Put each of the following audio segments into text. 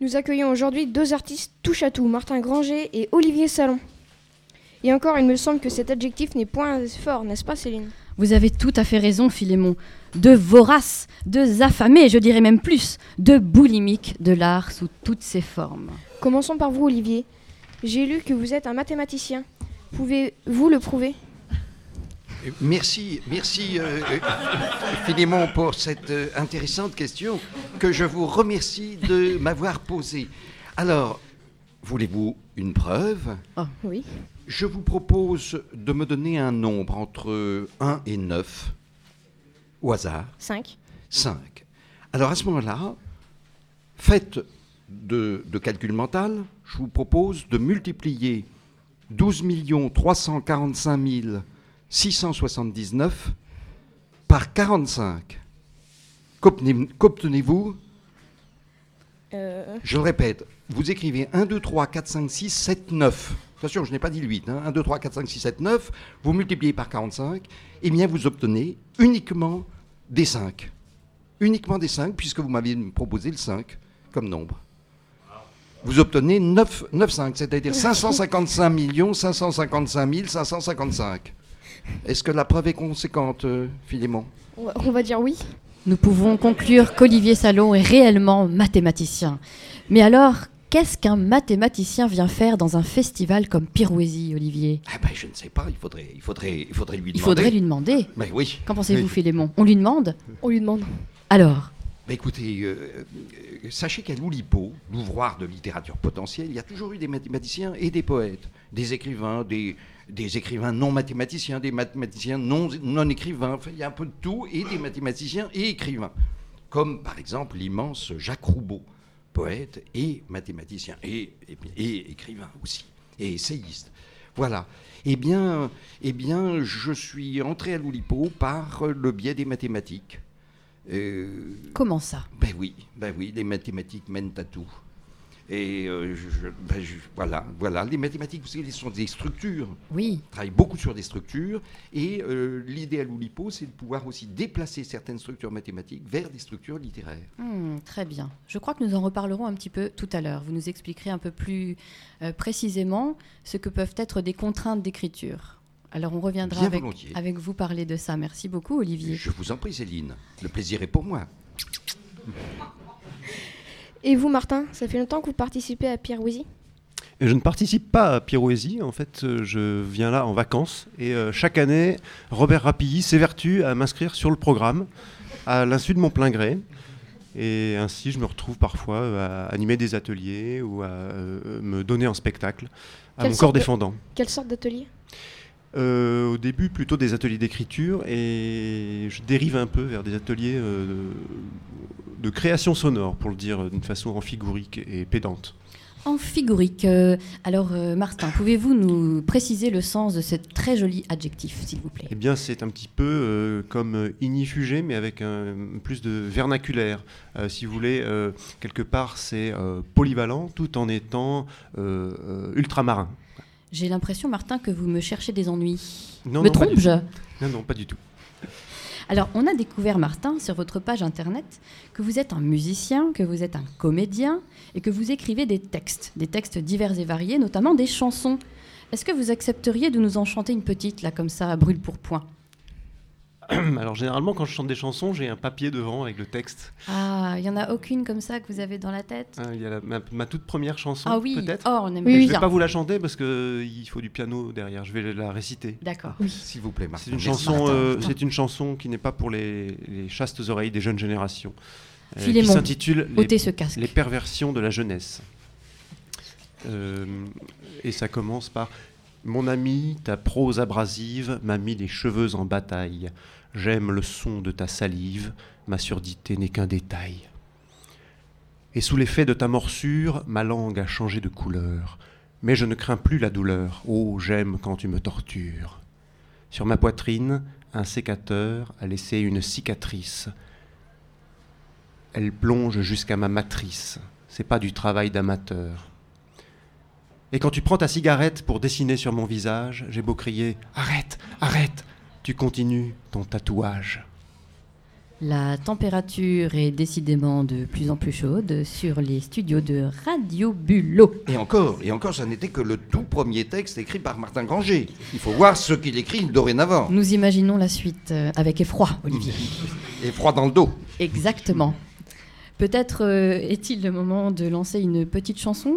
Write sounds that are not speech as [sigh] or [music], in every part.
Nous accueillons aujourd'hui deux artistes touche à tout, Martin Granger et Olivier Salon. Et encore, il me semble que cet adjectif n'est point fort, n'est-ce pas Céline? Vous avez tout à fait raison, Philémon. De voraces, de affamés, je dirais même plus, de boulimiques de l'art sous toutes ses formes. Commençons par vous, Olivier. J'ai lu que vous êtes un mathématicien. Pouvez-vous le prouver? Merci, merci euh, euh, Philémon pour cette euh, intéressante question que je vous remercie de m'avoir posée. Alors, voulez-vous une preuve? Oh, oui. Je vous propose de me donner un nombre entre 1 et 9, au hasard, 5. 5. Alors à ce moment-là, faites de, de calcul mental, je vous propose de multiplier 12 345 679 par 45. Qu'obtenez- Qu'obtenez-vous Euh, Je le répète, vous écrivez 1, 2, 3, 4, 5, 6, 7, 9. Attention, je n'ai pas dit le 8. Hein. 1, 2, 3, 4, 5, 6, 7, 9. Vous multipliez par 45. Et bien, vous obtenez uniquement des 5. Uniquement des 5, puisque vous m'aviez proposé le 5 comme nombre. Vous obtenez 9, 9 5, c'est-à-dire 555 millions 555 555. Est-ce que la preuve est conséquente, euh, Philémon? On va- dire oui. Nous pouvons conclure qu'Olivier Salon est réellement mathématicien. Mais alors, qu'est-ce qu'un mathématicien vient faire dans un festival comme Pirouésie, Olivier? Ah ben, Je ne sais pas, il faudrait, il faudrait, il faudrait lui demander. Il faudrait lui demander. Mais oui. Qu'en pensez-vous, Oui. Philémon? On lui demande? On lui demande. Alors? Bah, écoutez, euh, euh, sachez qu'à l'Oulipo, l'ouvroir de littérature potentielle, il y a toujours eu des mathématiciens et des poètes, des écrivains, des, des écrivains non mathématiciens, des mathématiciens non, non écrivains, enfin, il y a un peu de tout, et des mathématiciens et écrivains. Comme par exemple l'immense Jacques Roubaud, poète et mathématicien, et, et- et écrivain aussi, et essayiste. Voilà. Eh bien, eh bien, je suis entré à l'Oulipo par le biais des mathématiques. Euh, Comment ça? Ben oui, ben oui, les mathématiques mènent à tout. Et euh, je- ben je- voilà, voilà, les mathématiques, vous savez, ce sont des structures. Oui. On travaille beaucoup sur des structures. Et euh, l'idée à l'Oulipo, c'est de pouvoir aussi déplacer certaines structures mathématiques vers des structures littéraires. Hmm, très bien. Je crois que nous en reparlerons un petit peu tout à l'heure. Vous nous expliquerez un peu plus euh, précisément ce que peuvent être des contraintes d'écriture. Alors on reviendra avec, avec vous parler de ça. Merci beaucoup, Olivier. Je vous en prie, Céline. Le plaisir est pour moi. Et vous, Martin, ça fait longtemps que vous participez à Et Je ne participe pas à Pirouésie, en fait, euh, je viens là en vacances et euh, chaque année, Robert Rapilly s'évertue à m'inscrire sur le programme à l'insu de mon plein gré. Et ainsi, je me retrouve parfois à animer des ateliers ou à euh, me donner en spectacle à Quelle mon corps de- défendant. Quelle sorte d'atelier? Euh, au début, plutôt des ateliers d'écriture et je dérive un peu vers des ateliers euh, de, de création sonore, pour le dire d'une façon amphigorique et pédante. En figurique. euh, alors, Martin, pouvez-vous nous préciser le sens de ce très joli adjectif, s'il vous plaît? Eh bien, c'est un petit peu euh, comme inifugé, mais avec un, plus de vernaculaire. Euh, si vous voulez, euh, quelque part, c'est polyvalent tout en étant ultramarin. J'ai l'impression, Martin, que vous me cherchez des ennuis. Non, me trompe-je Non, non, pas du tout. Alors, on a découvert, Martin, sur votre page internet, que vous êtes un musicien, que vous êtes un comédien et que vous écrivez des textes, des textes divers et variés, notamment des chansons. Est-ce que vous accepteriez de nous en chanter une petite, là, comme ça, à brûle pour point? [clears throat] Alors, généralement, quand je chante des chansons, j'ai un papier devant avec le texte. Ah, il y en a aucune comme ça que vous avez dans la tête? Hein, il y a la- ma, ma toute première chanson, Ah oui, peut-être. oh, on aime Oui, je oui. ne vais bien. pas vous la chanter parce qu'il faut du piano derrière. Je vais la réciter. D'accord. S'il vous plaît, Martin. C'est une, Merci. chanson, Martin, euh, c'est une chanson qui n'est pas pour les, les chastes oreilles des jeunes générations. euh, qui s'intitule les, ôtez ce casque. les perversions de la jeunesse. Euh, et ça commence par Mon ami, ta prose abrasive m'a mis les cheveux en bataille. J'aime le son de ta salive, ma surdité n'est qu'un détail. Et sous l'effet de ta morsure, ma langue a changé de couleur. Mais je ne crains plus la douleur. Oh, j'aime quand tu me tortures. Sur ma poitrine, un sécateur a laissé une cicatrice. Elle plonge jusqu'à ma matrice. C'est pas du travail d'amateur. Et quand tu prends ta cigarette pour dessiner sur mon visage, j'ai beau crier Arrête, arrête Tu continues ton tatouage. La température est décidément de plus en plus chaude sur les studios de Radio Bulot. Et encore, et encore, ça n'était que le tout premier texte écrit par Martin Granger. Il faut voir ce qu'il écrit dorénavant. Nous imaginons la suite euh, avec effroi, Olivier. [laughs] Et froid dans le dos. Exactement. Peut-être euh, est-il le moment de lancer une petite chanson?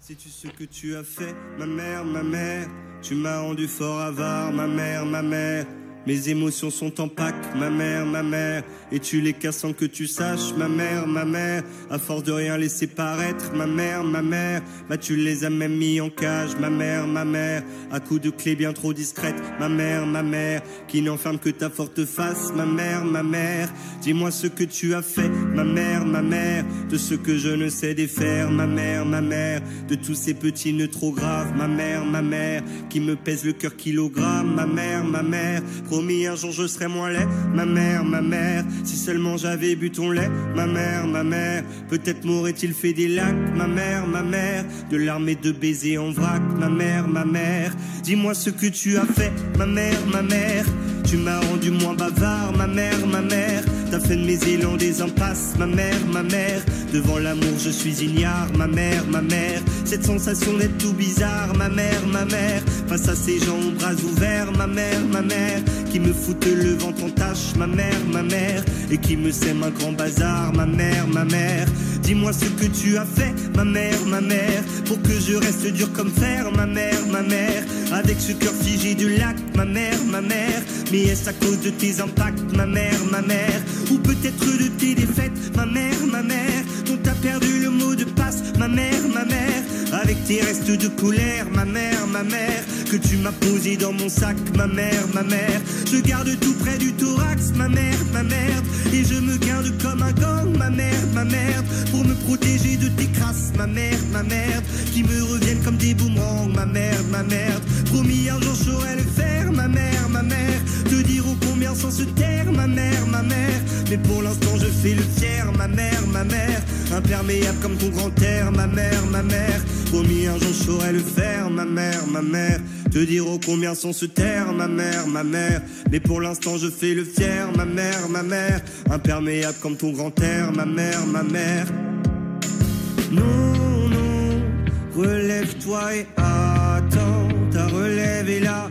Sais-tu ce que tu as fait, ma mère, ma mère? Tu m'as rendu fort avare, ma mère, ma mère. Mes émotions sont en pack, ma mère, ma mère. Et tu les casses sans que tu saches, ma mère, ma mère. À force de rien laisser paraître, ma mère, ma mère. Bah tu les as même mis en cage, ma mère, ma mère. À coups de clés bien trop discrètes, ma mère, ma mère. Qui n'enferme que ta forte face, ma mère, ma mère. Dis-moi ce que tu as fait, ma mère, ma mère. De ce que je ne sais défaire, ma mère, ma mère. De tous ces petits nœuds trop graves, ma mère, ma mère. Qui me pèse le cœur kilogramme, ma mère, ma mère. Promis, un jour je serai moins laid, ma mère, ma mère. Si seulement j'avais bu ton lait, ma mère, ma mère. Peut-être m'aurait-il fait des lacs, ma mère, ma mère. De l'armée de baisers en vrac, ma mère, ma mère. Dis-moi ce que tu as fait, ma mère, ma mère. Tu m'as rendu moins bavard, ma mère, ma mère. T'as fait de mes élans des impasses, ma mère, ma mère. Devant l'amour, je suis ignare, ma mère, ma mère. Cette sensation d'être tout bizarre, ma mère, ma mère. Face à ces gens aux bras ouverts, ma mère, ma mère. Qui me foutent le ventre en tâche, ma mère, ma mère. Et qui me sème un grand bazar, ma mère, ma mère. Dis-moi ce que tu as fait, ma mère, ma mère. Pour que je reste dur comme fer, ma mère, ma mère. Avec ce cœur figé du lac, ma mère, ma mère. Mais est-ce à cause de tes impacts, ma mère, ma mère? Ou peut-être de tes défaites, ma mère, ma mère Dont t'as perdu le mot de passe, ma mère, ma mère Avec tes restes de colère, ma mère, ma mère Que tu m'as posé dans mon sac, ma mère, ma mère. Je garde tout près du thorax, ma mère, ma mère. Et je me garde comme un gang, ma mère, ma mère. Pour me protéger de tes crasses, ma mère, ma mère. Qui me reviennent comme des boomerangs, ma mère, ma mère. Promis un jour le faire, ma mère, ma mère te diront combien sans se taire, ma mère, ma mère. Mais pour l'instant, je fais le fier, ma mère, ma mère. Imperméable comme ton grand-père, ma mère, ma mère. Promis, un jour, je saurai le faire, ma mère, ma mère. Te diront combien sans se taire, ma mère, ma mère. Mais pour l'instant, je fais le fier, ma mère, ma mère. Imperméable comme ton grand-père, ma mère, ma mère. Non, non, relève-toi et attends, ta relève est là.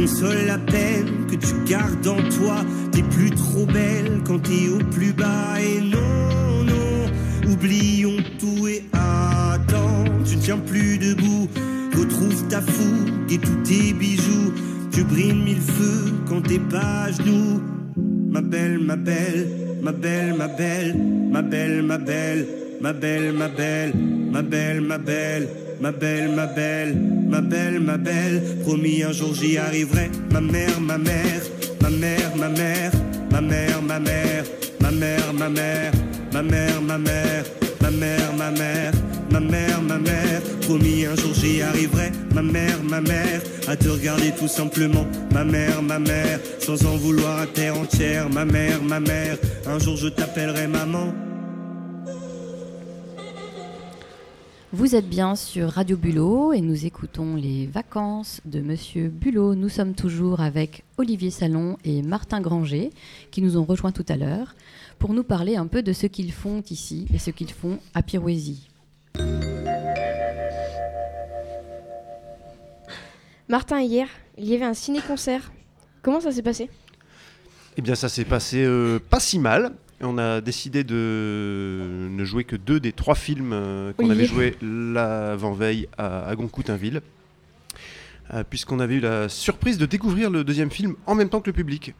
Console la peine que tu gardes en toi. T'es plus trop belle quand t'es au plus bas. Et non, non, oublions tout et attends. Tu ne tiens plus debout. Retrouve ta fougue et tous tes bijoux. Tu brilles mille feux quand t'es pas à genoux. Ma belle, ma belle, ma belle, ma belle, ma belle, ma belle, ma belle, ma belle, ma belle, ma belle. Ma belle, ma belle, ma belle, ma belle, promis un jour j'y arriverai. Ma mère, ma mère, ma mère, ma mère, ma mère, ma mère, ma mère, ma mère, ma mère, ma mère, ma mère, ma mère, ma mère, ma mère, promis un jour j'y arriverai. Ma mère, ma mère, à te regarder tout simplement. Ma mère, ma mère, sans en vouloir à terre entière. Ma mère, ma mère, un jour je t'appellerai maman. Vous êtes bien sur Radio Bulot et nous écoutons les vacances de Monsieur Bulot. Nous sommes toujours avec Olivier Salon et Martin Granger qui nous ont rejoints tout à l'heure pour nous parler un peu de ce qu'ils font ici et ce qu'ils font à Pirouésie. Martin, hier, il y avait un ciné-concert. Comment ça s'est passé? Eh bien, ça s'est passé euh, pas si mal. On a décidé de ne jouer que deux des trois films euh, qu'on avait joués l'avant-veille à, à Goncoutainville, euh, puisqu'on avait eu la surprise de découvrir le deuxième film en même temps que le public.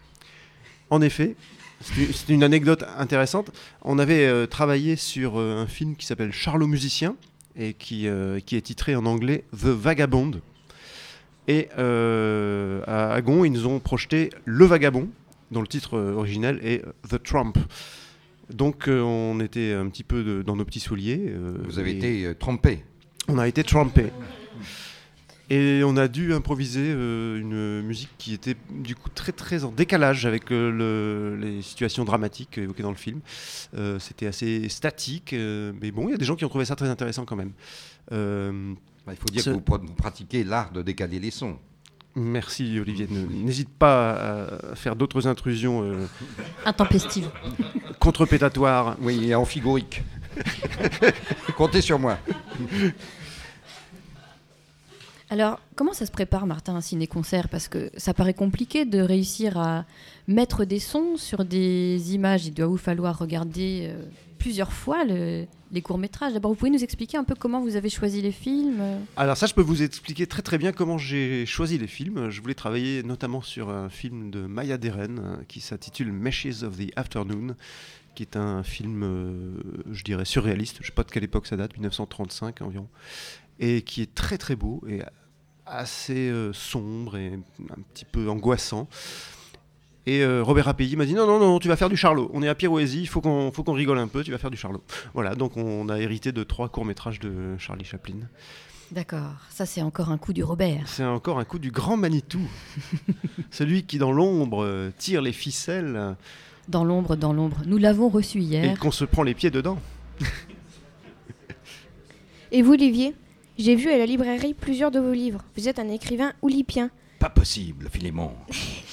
En effet, c'est une anecdote intéressante. On avait euh, travaillé sur euh, un film qui s'appelle Charlot musicien et qui, qui est titré en anglais The Vagabond. Et à Agon, ils nous ont projeté Le Vagabond, dont le titre euh, original est The Trump. Donc euh, on était un petit peu de- dans nos petits souliers. euh, Vous avez été euh, trompé. On a été trumpés. Et on a dû improviser euh, une musique qui était du coup très très en décalage avec euh, le- les situations dramatiques évoquées dans le film. Euh, C'était assez statique, euh, mais bon, il y a des gens qui ont trouvé ça très intéressant quand même. Euh, Bah, Il faut dire Ce- que vous pratiquez l'art de décaler les sons. Merci Olivier. N'hésite pas à faire d'autres intrusions euh, [laughs] Intempestive. contrepétatoires. Oui, et en figurique. [laughs] Comptez sur moi. Alors, comment ça se prépare, Martin, un ciné-concert? Parce que ça paraît compliqué de réussir à mettre des sons sur des images. Il doit vous falloir regarder euh, plusieurs fois le- les courts-métrages. D'abord, vous pouvez nous expliquer un peu comment vous avez choisi les films? Alors ça, je peux vous expliquer très très bien comment j'ai choisi les films. Je voulais travailler notamment sur un film de Maya Deren euh, qui s'intitule Meshes of the Afternoon, qui est un film, euh, je dirais, surréaliste. Je ne sais pas de quelle époque ça date, 1935 environ, et qui est très très beau et assez euh, sombre et un petit peu angoissant. Et euh, Robert Appelli m'a dit non, non, non, tu vas faire du Charlot. On est à Pirouésie, il faut qu'on faut qu'on rigole un peu, tu vas faire du Charlot. Voilà, donc on a hérité de trois courts-métrages de Charlie Chaplin. D'accord, ça c'est encore un coup du Robert. C'est encore un coup du grand Manitou. [laughs] Celui qui, dans l'ombre, tire les ficelles Dans l'ombre, dans l'ombre. Nous l'avons reçu et hier. qu'on se prend les pieds dedans. [laughs] Et vous, Olivier? J'ai vu à la librairie plusieurs de vos livres. Vous êtes un écrivain oulipien. Pas possible, Philémon. [laughs]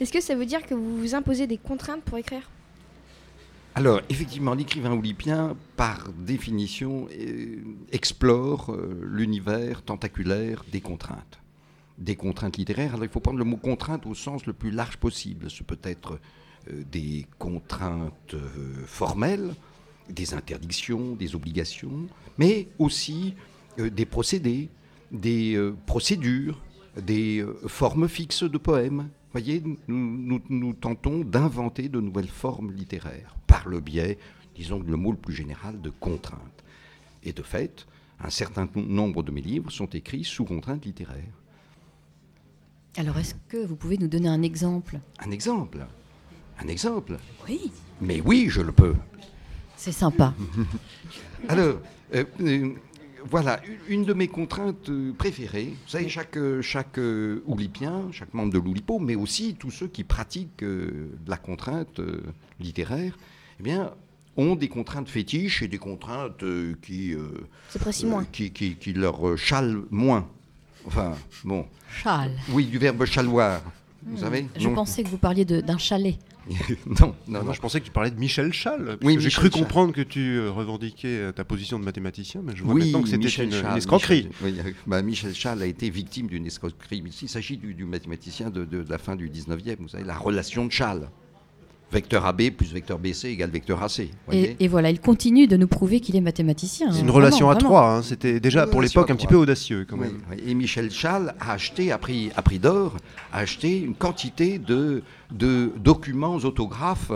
Est-ce que ça veut dire que vous vous imposez des contraintes pour écrire? Alors, effectivement, l'écrivain oulipien, par définition, euh, explore euh, l'univers tentaculaire des contraintes. Des contraintes littéraires. Alors, il faut prendre le mot contrainte au sens le plus large possible. Ce peut être euh, des contraintes formelles, des interdictions, des obligations, mais aussi des procédés, des procédures, des formes fixes de poèmes. Voyez, nous, nous- nous tentons d'inventer de nouvelles formes littéraires par le biais, disons le mot le plus général, de contraintes. Et de fait, un certain nombre de mes livres sont écrits sous contraintes littéraires. Alors, est-ce que vous pouvez nous donner un exemple? Un exemple Un exemple Oui. Mais oui, je le peux. C'est sympa. [laughs] Alors, euh, euh, voilà, une- de mes contraintes euh, préférées. Vous savez, chaque, euh, chaque euh, oulipien, chaque membre de l'oulipo, mais aussi tous ceux qui pratiquent euh, de la contrainte euh, littéraire, eh bien, ont des contraintes fétiches et des contraintes euh, qui, euh, C'est précis euh, moins. qui, qui, qui leur euh, chalent moins. Enfin, bon, Charles. oui, du verbe chaloir. Vous savez Je Non. pensais que vous parliez de- d'un chalet. [laughs] non, non, je pensais que tu parlais de Michel Schall. Oui, J'ai cru Schall. comprendre que tu euh, revendiquais euh, ta position de mathématicien, mais je vois Oui, maintenant que c'était une, une Schall, escroquerie. Michel, oui, euh, bah, Michel Schall a été victime d'une escroquerie. Il s'agit du, du mathématicien de, de- de la fin du 19e, vous savez, la relation de Schall. Vecteur AB plus vecteur BC égale vecteur AC. Et, voyez et voilà, il continue de nous prouver qu'il est mathématicien. C'est hein. une Vraiment, relation à vraiment. trois. hein. C'était déjà Une pour l'époque un petit peu audacieux quand Oui, même. oui. Et Michel Schall a acheté, à prix, à prix d'or, a acheté une quantité de, de documents autographes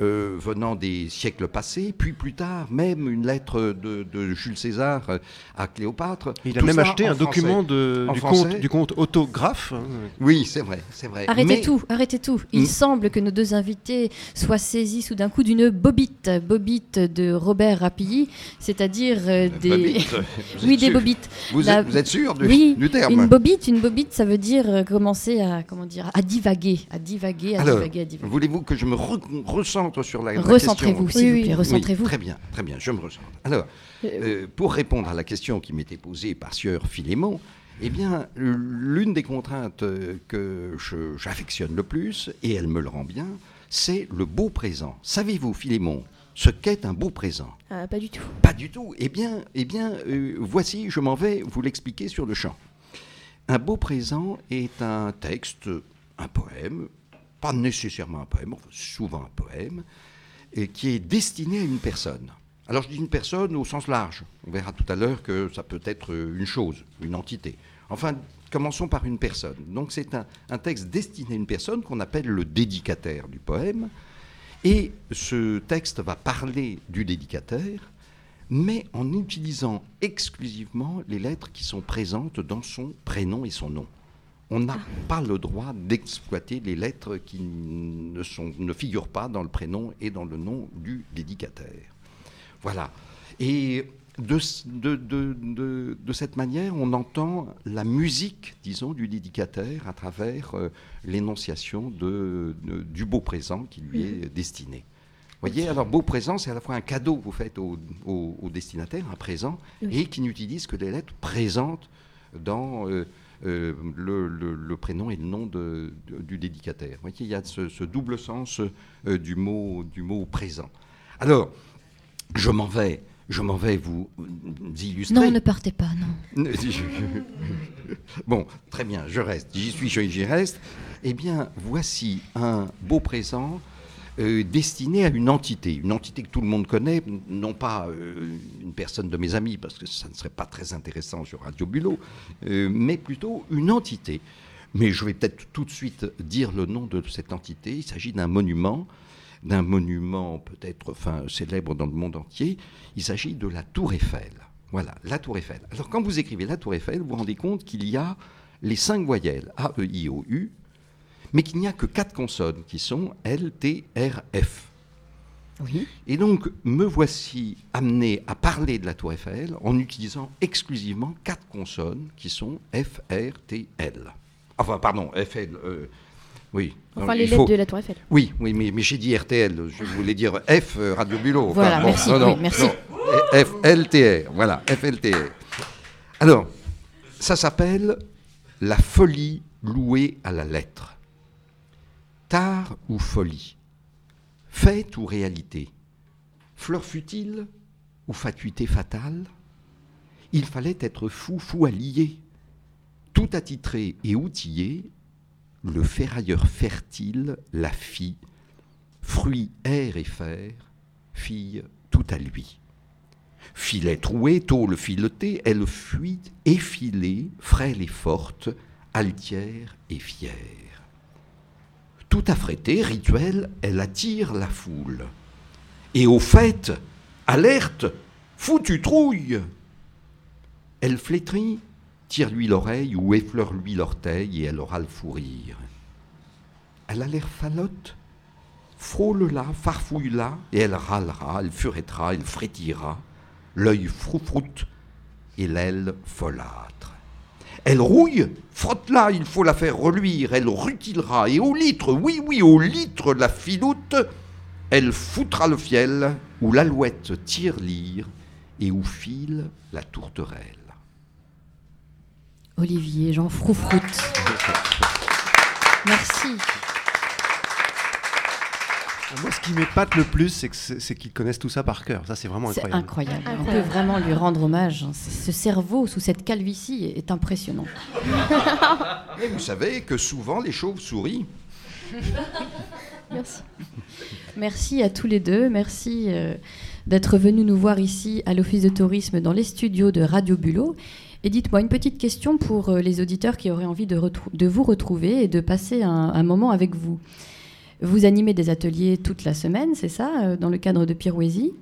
euh, venant des siècles passés, puis plus tard, même une lettre de, de Jules César euh, à Cléopâtre. Il a Tout même acheté un document de, du, compte, du compte autographe. hein. Oui, c'est vrai, c'est vrai. Arrêtez Mais- tout, arrêtez tout. Il Mm. semble que nos deux invités soient saisis sous d'un coup d'une bobite, bobite de Robert Rapilly, c'est-à-dire euh, des... [laughs] Oui, des bobites. Vous, La- êtes, vous êtes sûr du, Oui, du terme? Une bobite, une bobite, ça veut dire euh, commencer à, comment dire, à divaguer, à divaguer, à Alors, divaguer, à divaguer. Voulez-vous que je me re- recentre sur la, la Recentrez-vous, question s'il Oui, vous plaît, oui. recentrez-vous. Oui, très bien, très bien, je me recentre. Alors, euh, pour répondre à la question qui m'était posée par Sieur Philémon, eh bien, l'une des contraintes euh, que j'affectionne le plus, et elle me le rend bien, c'est le beau présent. Savez-vous, Philémon, ce qu'est un beau présent? Ah, Pas du tout. Pas du tout. Eh bien, eh bien euh, voici, je m'en vais vous l'expliquer sur le champ. Un beau présent est un texte, un poème, pas nécessairement un poème, souvent un poème, et qui est destiné à une personne. Alors je dis une personne au sens large. On verra tout à l'heure que ça peut être une chose, une entité. Enfin, commençons par une personne. Donc c'est un, un texte destiné à une personne qu'on appelle le dédicataire du poème. Et ce texte va parler du dédicataire, mais en utilisant exclusivement les lettres qui sont présentes dans son prénom et son nom. On n'a pas le droit d'exploiter les lettres qui ne, sont, ne figurent pas dans le prénom et dans le nom du dédicataire. Voilà. Et de, s- de- de- de- de cette manière, on entend la musique, disons, du dédicataire à travers euh, l'énonciation du beau présent qui lui est destiné. Vous voyez, alors beau présent, c'est à la fois un cadeau que vous faites au, au- au destinataire, un présent, Oui. et qui n'utilise que les lettres présentes dans, euh, le, le- le prénom et le nom de- de- du dédicataire. Vous voyez, il y a ce, ce double sens euh, du, mot, du mot présent. Alors, je m'en vais, je m'en vais vous illustrer. Non, ne partez pas, non. [laughs] bon, très bien, je reste. J'y suis, j'y reste. Eh bien, voici un beau présent euh, destiné à une entité, une entité que tout le monde connaît, non pas euh, une personne de mes amis, parce que ça ne serait pas très intéressant sur Radio Bulot, euh, mais plutôt une entité. Mais je vais peut-être tout de suite dire le nom de cette entité. Il s'agit d'un monument, d'un monument peut-être enfin, célèbre dans le monde entier. Il s'agit de la Tour Eiffel. Voilà, la Tour Eiffel. Alors quand vous écrivez la Tour Eiffel, vous vous rendez compte qu'il y a les cinq voyelles A, E, I, O, U, mais qu'il n'y a que quatre consonnes qui sont L, T, R, F. Oui. Et donc, me voici amené à parler de la Tour Eiffel en utilisant exclusivement quatre consonnes qui sont F, R, T, L. Enfin, pardon, F, L. euh, oui. Enfin, les faut- lettres de la Tour Eiffel. Oui, oui, mais, mais j'ai dit RTL. Je voulais dire F, euh, Radio Bulot. Voilà, merci, oui, merci. F, LTR. Voilà, FLTR. Alors, ça s'appelle la folie louée à la lettre. Tard ou folie Fait ou réalité Fleur futile ou fatuité fatale Il fallait être fou, fou lier. Tout attitré et outillé, le ferrailleur fertile, la fille, fruit, air et fer, fille tout à lui. Filet troué, tôle filetée, elle fuit, effilée, frêle et forte, altière et fière. Tout affrétée, rituel, elle attire la foule. Et au fait, alerte, foutue trouille. Elle flétrit, tire-lui l'oreille ou effleure-lui l'orteil et elle aura le fou rire. Elle a l'air falote, frôle-la, farfouille-la et elle râlera, elle furettera, elle frétillera, l'œil froufroute et l'aile folâtre. Elle rouille, frotte-la, il faut la faire reluire, elle rutilera, et au litre, oui, oui, au litre la filoute, elle foutra le fiel, où l'alouette tire lire, et où file la tourterelle. Olivier, Jean Froufroute. Merci. Moi, ce qui m'épate le plus, c'est qu'ils connaissent tout ça par cœur. Ça, c'est vraiment C'est incroyable. incroyable. On peut Incroyable. vraiment lui rendre hommage. hein. Ce cerveau sous cette calvitie est impressionnant. [laughs] Et vous savez que souvent les chauves-souris Merci. Merci à tous les deux. Merci euh, d'être venus nous voir ici à l'Office de tourisme dans les studios de Radio Bulot. Et dites-moi une petite question pour euh, les auditeurs qui auraient envie de, vous retrouver et de passer un, un moment avec vous. Vous animez des ateliers toute la semaine, c'est ça, euh, dans le cadre de Pirouésie?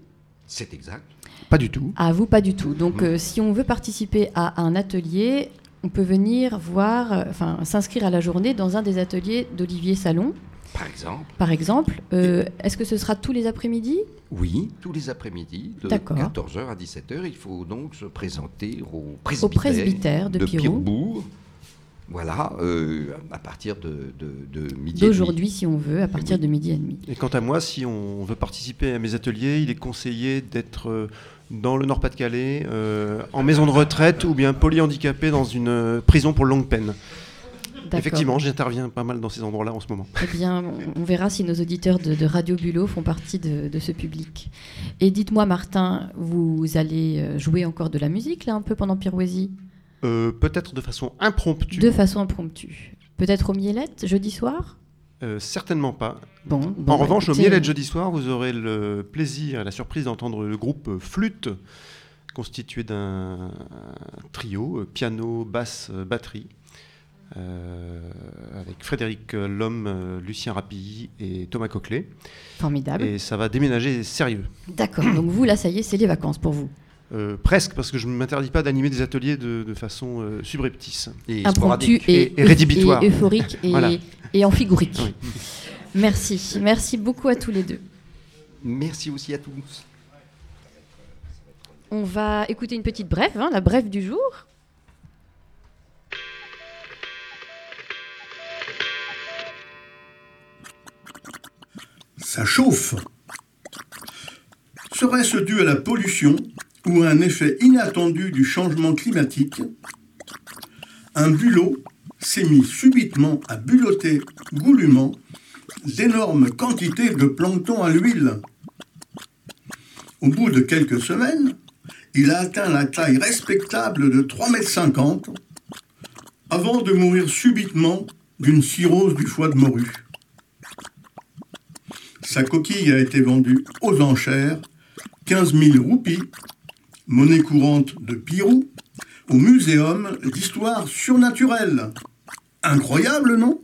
C'est exact. Pas du tout. Ah, vous, pas du tout. Donc, euh, si on veut participer à un atelier, on peut venir voir, euh, enfin, s'inscrire à la journée dans un des ateliers d'Olivier Salon, Par exemple, par exemple. Euh, Est-ce que ce sera tous les après-midi? Oui, tous les après-midi, de D'accord. 14h à 17h, il faut donc se présenter au Au presbytère, presbytère de, Pirou Pirbourg. Voilà, euh, à partir de, de, de midi. d'aujourd'hui, si on veut, à partir de midi et demi. Et quant à moi, si on veut participer à mes ateliers, il est conseillé d'être euh, dans le Nord-Pas-de-Calais, euh, en maison de retraite ou bien polyhandicapé dans une prison pour longue peine. D'accord. Effectivement, j'interviens pas mal dans ces endroits-là en ce moment. Eh bien, on- verra si nos auditeurs de, de Radio Bulot font partie de, de ce public. Et dites-moi, Martin, vous allez jouer encore de la musique, là, un peu pendant Pirouésie? Euh, Peut-être de façon impromptue. De façon impromptue. Peut-être au Mielette, jeudi soir? Euh, certainement pas. Bon, bon, en bah, revanche, au Mielette jeudi soir, vous aurez le plaisir et la surprise d'entendre le groupe Flûte, constitué d'un trio, euh, piano, basse, batterie, euh, avec Frédéric Lhomme, Lucien Rapilly et Thomas Coquelet. Formidable. Et ça va déménager sérieux. D'accord. Donc vous, là, ça y est, c'est les vacances pour vous. Euh, presque, parce que je ne m'interdis pas d'animer des ateliers de, de façon euh, subreptice. Et Impromptu et, Et- et rédhibitoire. et euphorique [laughs] et, Voilà. et amphigorique. Oui. Merci. Merci beaucoup à tous les deux. Merci aussi à tous. On va écouter une petite brève, hein, la brève du jour. Ça chauffe. Serait-ce dû à la pollution ou un effet inattendu du changement climatique un bulot s'est mis subitement à bulotter goulûment d'énormes quantités de plancton à l'huile. Au bout de quelques semaines, il a atteint la taille respectable de 3,50 m avant de mourir subitement d'une cirrhose du foie de morue. Sa coquille a été vendue aux enchères, 15 000 roupies, monnaie courante de Pirou, au Muséum d'histoire surnaturelle. Incroyable, non?